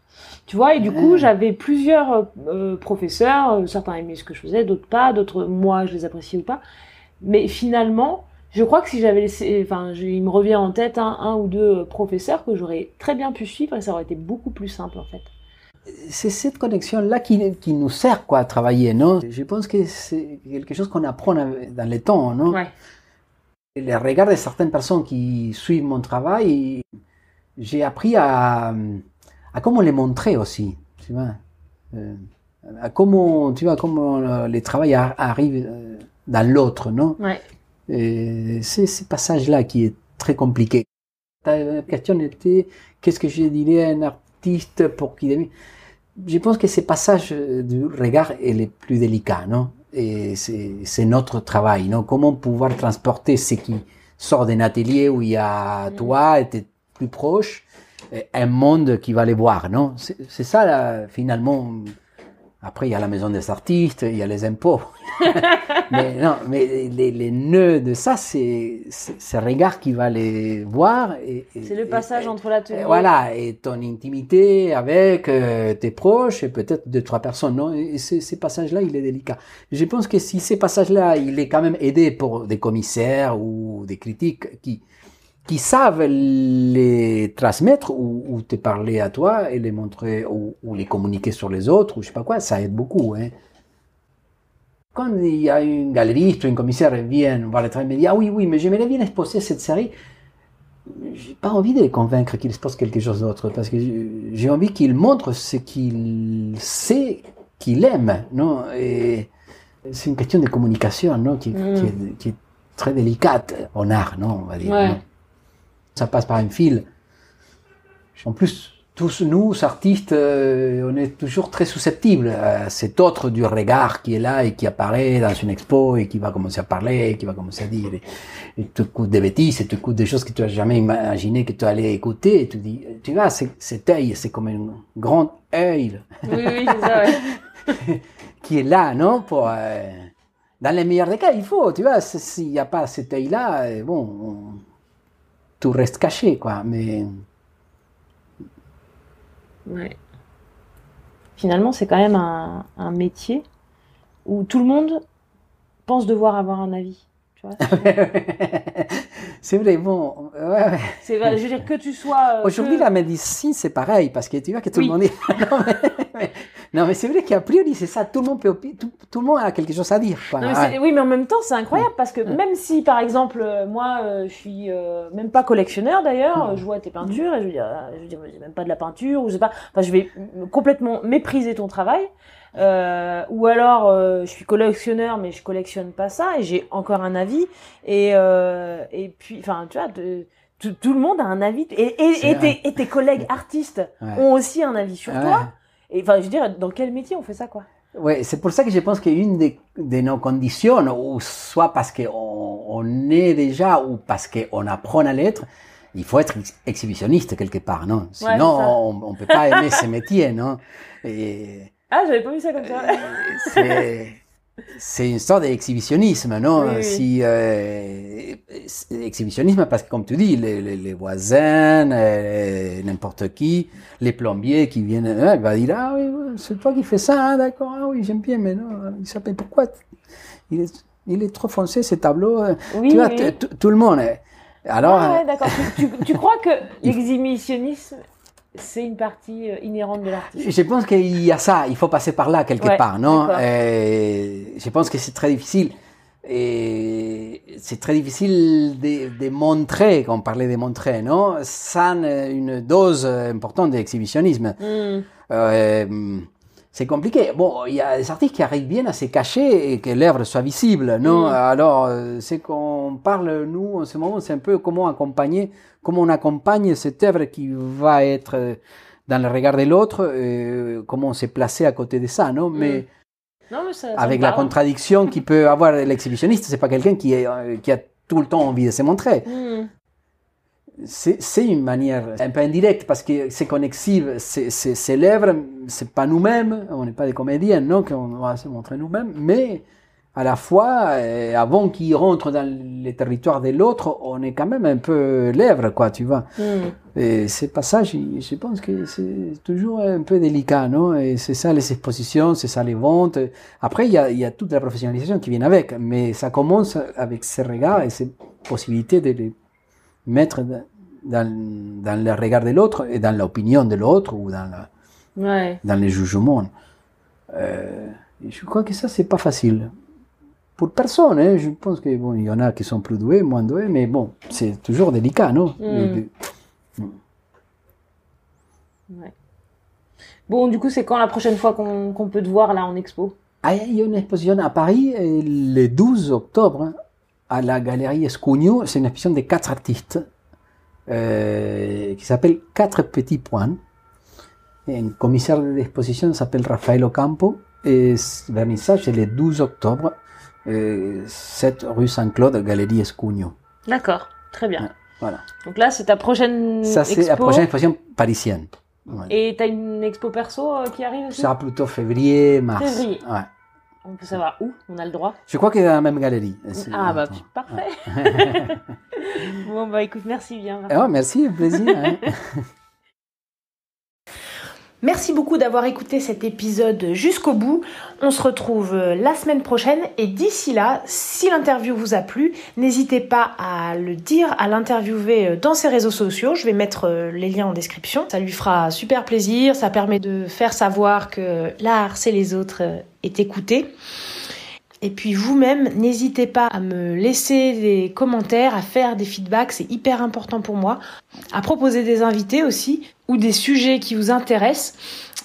Tu vois, et du coup, j'avais plusieurs euh, professeurs, euh, certains aimaient ce que je faisais, d'autres pas, d'autres, moi, je les appréciais ou pas. Mais finalement, je crois que si j'avais laissé, enfin, il me revient en tête un, un ou deux euh, professeurs que j'aurais très bien pu suivre et ça aurait été beaucoup plus simple, en fait. c'est cette connexion-là qui, qui nous sert quoi, à travailler, non? Je pense que c'est quelque chose qu'on apprend dans les temps, non? Ouais. Les regards de certaines personnes qui suivent mon travail, j'ai appris à, à comment les montrer aussi, tu vois Euh, À comment, tu vois, comment euh, les travail ar- arrivent euh, dans l'autre, non? Ouais. C'est ce passage-là qui est très compliqué. Ta question était qu'est-ce que je dirais à un artiste pour qu'il aime? Je pense que ce passage du regard est le plus délicat, non? Et c'est notre travail, non? Comment pouvoir transporter ce qui sort d'un atelier où il y a Mm. toi et tes plus proches, et un monde qui va les voir, non? C'est ça, là, finalement. Après, il y a la maison des artistes, il y a les impôts. mais non, mais les, les nœuds de ça, c'est ce regard qui va les voir. C'est le passage et- entre l'atelier. et voilà, et ton intimité avec euh, tes proches et peut-être deux, trois personnes. Non? Et ce, ce passage-là, il est délicat. Je pense que si ce passage-là, il est quand même aidé pour des commissaires ou des critiques qui, qui savent les transmettre ou, ou te parler à toi et les montrer ou, ou les communiquer sur les autres ou je sais pas quoi, ça aide beaucoup. Hein. Quand il y a une galeriste ou un commissaire qui vient voir le travail et me dit Ah oui, oui, mais j'aimerais bien exposer cette série j'ai pas envie de les convaincre qu'ils exposent quelque chose d'autre parce que j'ai- envie qu'ils montrent ce qu'il sait qu'il aime, non? Et c'est une question de communication, non? Qui, Mm. qui est, qui est très délicate en art, non On va dire. Ouais. non? Ça passe par un fil. En plus, tous nous, artistes, euh, on est toujours très susceptibles à cet autre du regard qui est là et qui apparaît dans une expo et qui va commencer à parler, qui va commencer à dire, et, et te coûte des bêtises, et te coûte des choses que tu n'as jamais imaginé que tu allais écouter, et tu dis, tu vois, cet œil, c'est comme un grand œil Oui, oui, c'est ça, ouais. qui est là, non pour, euh, Dans les meilleurs des cas, il faut, tu vois, s'il n'y a pas cet œil-là, euh, bon, on- tout reste caché, quoi, mais... Ouais. Finalement, c'est quand même un, un métier où tout le monde pense devoir avoir un avis. Tu vois c'est vrai, bon, ouais, ouais. c'est, je veux dire, que tu sois. euh, Aujourd'hui, que- la médecine, c'est pareil, parce que tu vois que tout Oui. le monde est... non, mais, mais- mais c'est vrai qu'à priori, c'est ça, tout le monde peut, tout, tout le monde a quelque chose à dire. quoi. Non, mais Ouais. c'est- oui, mais en même temps, c'est incroyable parce que même si, par exemple, euh, moi, euh, je suis euh, même pas collectionneur d'ailleurs, Mm. je vois tes peintures et je veux dire, euh, je veux dire, même pas de la peinture ou je sais pas. Enfin, je vais complètement mépriser ton travail. Euh, ou alors, euh, je suis collectionneur, mais je collectionne pas ça et j'ai encore un avis. Et euh, et puis, enfin, tu vois. de- tout, tout le monde a un avis et, tes, et tes collègues artistes Ouais. ont aussi un avis sur Ouais. toi. Et enfin, je veux dire, dans quel métier on fait ça, quoi? Ouais, c'est pour ça que je pense qu'une de, de nos conditions, ou soit parce qu'on on est déjà, ou parce qu'on apprend à l'être, il faut être ex- exhibitionniste quelque part, non? Sinon, on, on peut pas aimer ce métier, non? Et Ah, j'avais pas vu ça comme ça. c'est c'est une sorte d'exhibitionnisme, non? Oui, oui. Si euh, exhibitionnisme parce que comme tu dis, les, les, les voisins, euh, n'importe qui, les plombiers qui viennent, euh, il va dire ah oui, c'est toi qui fais ça, hein, d'accord, ah oui j'aime bien, mais non, il s'appelle pourquoi il est, il est trop foncé ce tableau. euh, Oui, tu vois, oui. t- t- tout le monde. est- Alors, Ah ouais, euh, d'accord. Tu, tu- tu crois que l'exhibitionnisme, c'est une partie euh, inhérente de l'artiste Je pense qu'il y a ça, il faut passer par là quelque Ouais, part, non? Euh, Je pense que c'est très difficile. Et c'est très difficile de, de montrer, quand on parlait de montrer, non? Sans une dose importante d'exhibitionnisme. Euh, c'est compliqué. Bon, il y a des artistes qui arrivent bien à se cacher et que l'œuvre soit visible, non? Mm. Alors, euh, c'est qu'on parle, nous, en ce moment, c'est un peu comment accompagner, comment on accompagne cette œuvre qui va être euh, dans le regard de l'autre, euh, comment on s'est placé à côté de ça, non? Mais Non, mais ça, avec la contradiction qui peut avoir l'exhibitionniste, c'est pas quelqu'un qui, est, qui a tout le temps envie de se montrer Hmm. C'est une manière un peu indirecte parce que c'est qu'on exhibe c'est- l'œuvre, c'est pas nous-mêmes, on n'est pas des comédiens, non, qu'on va se montrer nous-mêmes, mais à la fois, euh, avant qu'il rentre dans le territoire de l'autre, on est quand même un peu l'œuvre, quoi, tu vois. Hmm. Et ce passage, je pense que c'est toujours un peu délicat, non? Et c'est ça les expositions, c'est ça les ventes. Après, il y a, il y a toute la professionnalisation qui vient avec, mais ça commence avec ces regards et ces possibilités de les mettre dans, dans, le regard de l'autre et dans l'opinion de l'autre ou dans, la, Ouais. dans les jugements. Euh, je crois que ça, c'est pas facile. Pour personne, hein, je pense que bon, y en a qui sont plus doués, moins doués, mais bon, c'est toujours délicat, non? Mm. ouais. Bon, du coup, c'est quand la prochaine fois qu'on peut te voir là en expo? Ah, il y a une exposition à Paris le 12 octobre hein, à la galerie Escugno. C'est une exposition de quatre artistes euh, qui s'appelle Quatre petits points. Un commissaire de l'exposition s'appelle Rafael Ocampo. Et ce vernissage, c'est le 12 octobre, euh, 7 rue Saint-Claude, galerie Escugno. D'accord, très bien. Voilà. Donc là, c'est ta prochaine Ça, c'est la prochaine exposition parisienne. Ouais. Et t'as une expo perso euh, qui arrive aussi? Ça plutôt février, mars. Février. Ouais. On peut savoir où On a le droit Je crois que c'est dans la même galerie. Ah bah parfait. bon bah écoute, merci bien. Ah, merci, plaisir. hein. Merci beaucoup d'avoir écouté cet épisode jusqu'au bout. On se retrouve euh, la semaine prochaine et d'ici là, si l'interview vous a plu, n'hésitez pas à le dire, à l'interviewer euh, dans ses réseaux sociaux. Je vais mettre euh, les liens en description. Ça lui fera super plaisir. Ça permet de faire savoir que l'art, c'est les autres, est écouté. Et puis vous-même, n'hésitez pas à me laisser des commentaires, à faire des feedbacks, c'est hyper important pour moi. À proposer des invités aussi, ou des sujets qui vous intéressent.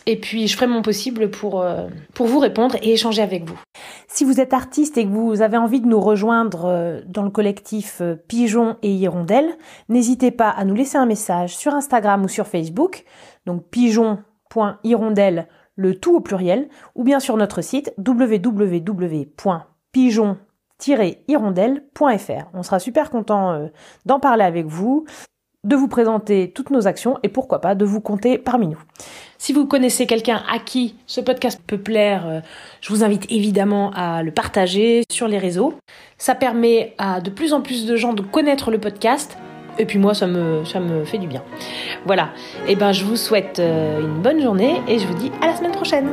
Et puis je ferai mon possible pour, euh, pour vous répondre et échanger avec vous. Si vous êtes artiste et que vous avez envie de nous rejoindre euh, dans le collectif euh, Pigeon et Hirondelle, n'hésitez pas à nous laisser un message sur Instagram ou sur Facebook, donc pigeon.hirondelle, le tout au pluriel, ou bien sur notre site www.pigeon-hirondelle.fr. On sera super content euh, d'en parler avec vous, de vous présenter toutes nos actions et pourquoi pas de vous compter parmi nous. Si vous connaissez quelqu'un à qui ce podcast peut plaire, euh, je vous invite évidemment à le partager sur les réseaux. Ça permet à de plus en plus de gens de connaître le podcast. Et puis moi, ça me, ça me fait du bien. Voilà. Et ben, je vous souhaite euh, une bonne journée et je vous dis à la semaine prochaine.